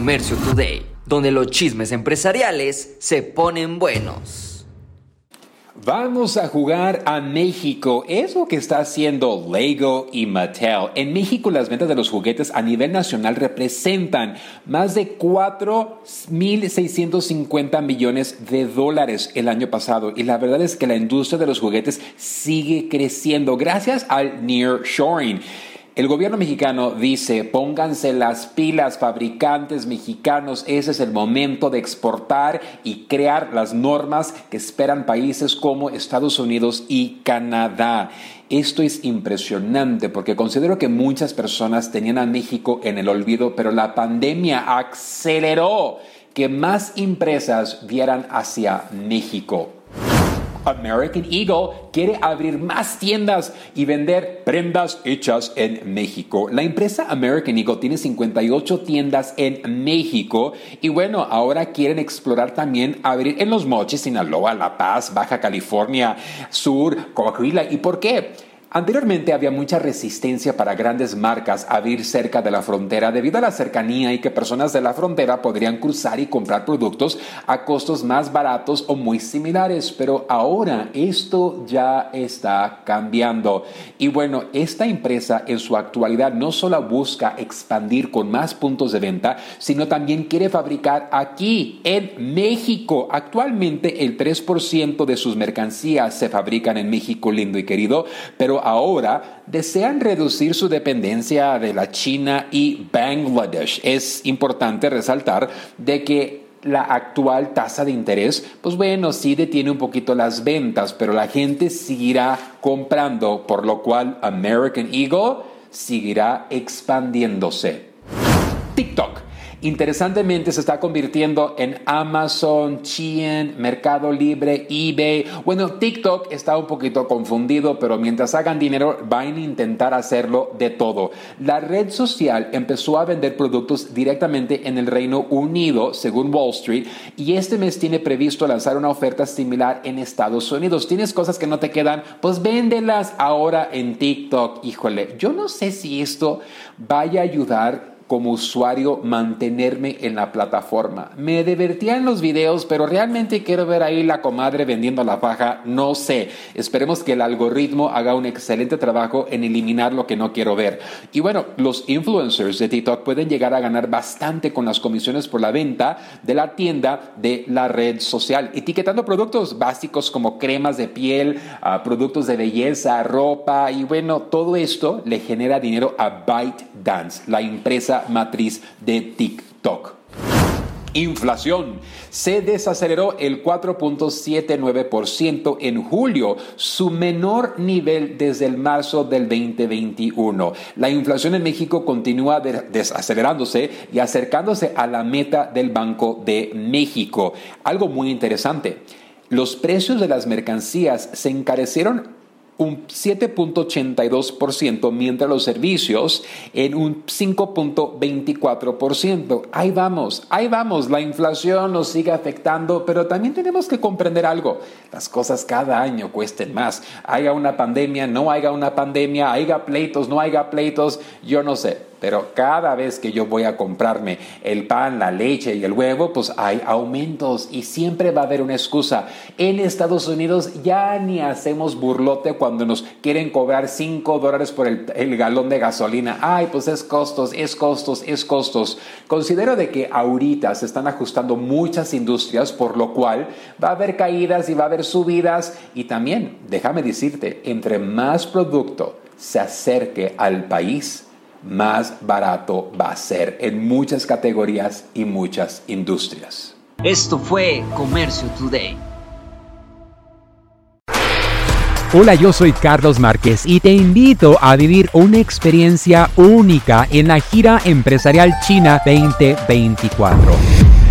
Comercio Today, donde los chismes empresariales se ponen buenos. Vamos a jugar a México. Es lo que está haciendo Lego y Mattel. En México las ventas de los juguetes a nivel nacional representan más de 4.650 millones de dólares el año pasado. Y la verdad es que la industria de los juguetes sigue creciendo gracias al nearshoring. El gobierno mexicano dice, pónganse las pilas fabricantes mexicanos, ese es el momento de exportar y crear las normas que esperan países como Estados Unidos y Canadá. Esto es impresionante porque considero que muchas personas tenían a México en el olvido, pero la pandemia aceleró que más empresas vieran hacia México. American Eagle quiere abrir más tiendas y vender prendas hechas en México. La empresa American Eagle tiene 58 tiendas en México y bueno, ahora quieren explorar también abrir en Los Mochis, Sinaloa, La Paz, Baja California Sur, Coahuila. ¿Y por qué? Anteriormente había mucha resistencia para grandes marcas a abrir cerca de la frontera debido a la cercanía y que personas de la frontera podrían cruzar y comprar productos a costos más baratos o muy similares, pero ahora esto ya está cambiando. Y bueno, esta empresa en su actualidad no solo busca expandir con más puntos de venta, sino también quiere fabricar aquí en México. Actualmente el 3% de sus mercancías se fabrican en México lindo y querido, pero ahora desean reducir su dependencia de la China y Bangladesh. Es importante resaltar de que la actual tasa de interés, pues bueno, sí detiene un poquito las ventas, pero la gente seguirá comprando, por lo cual American Eagle seguirá expandiéndose. TikTok Interesantemente se está convirtiendo en Amazon, Chien, Mercado Libre, eBay. Bueno, TikTok está un poquito confundido, pero mientras hagan dinero van a intentar hacerlo de todo. La red social empezó a vender productos directamente en el Reino Unido, según Wall Street, y este mes tiene previsto lanzar una oferta similar en Estados Unidos. Tienes cosas que no te quedan, pues véndelas ahora en TikTok. Híjole, yo no sé si esto vaya a ayudar como usuario mantenerme en la plataforma. Me divertía en los videos, pero realmente quiero ver ahí la comadre vendiendo la faja, no sé. Esperemos que el algoritmo haga un excelente trabajo en eliminar lo que no quiero ver. Y bueno, los influencers de TikTok pueden llegar a ganar bastante con las comisiones por la venta de la tienda de la red social, etiquetando productos básicos como cremas de piel, ah, productos de belleza, ropa y bueno, todo esto le genera dinero a ByteDance, la empresa matriz de TikTok. Inflación. Se desaceleró el 4.79% en julio, su menor nivel desde el marzo del 2021. La inflación en México continúa desacelerándose y acercándose a la meta del Banco de México. Algo muy interesante. Los precios de las mercancías se encarecieron un 7.82%, mientras los servicios en un 5.24%. Ahí vamos, ahí vamos, la inflación nos sigue afectando, pero también tenemos que comprender algo, las cosas cada año cuesten más. Haya una pandemia, no haya una pandemia, haya pleitos, no haya pleitos, yo no sé pero cada vez que yo voy a comprarme el pan, la leche y el huevo, pues hay aumentos y siempre va a haber una excusa. En Estados Unidos ya ni hacemos burlote cuando nos quieren cobrar 5 dólares por el, el, galón de gasolina. Ay, pues es costos, es costos, es costos. Considero de que ahorita se están ajustando muchas industrias, por lo cual va a haber caídas y va a haber subidas. Y también, déjame decirte, entre más producto se acerque al país, más barato va a ser en muchas categorías y muchas industrias. Esto fue Comercio Today. Hola, yo soy Carlos Márquez y te invito a vivir una experiencia única en la gira empresarial China 2024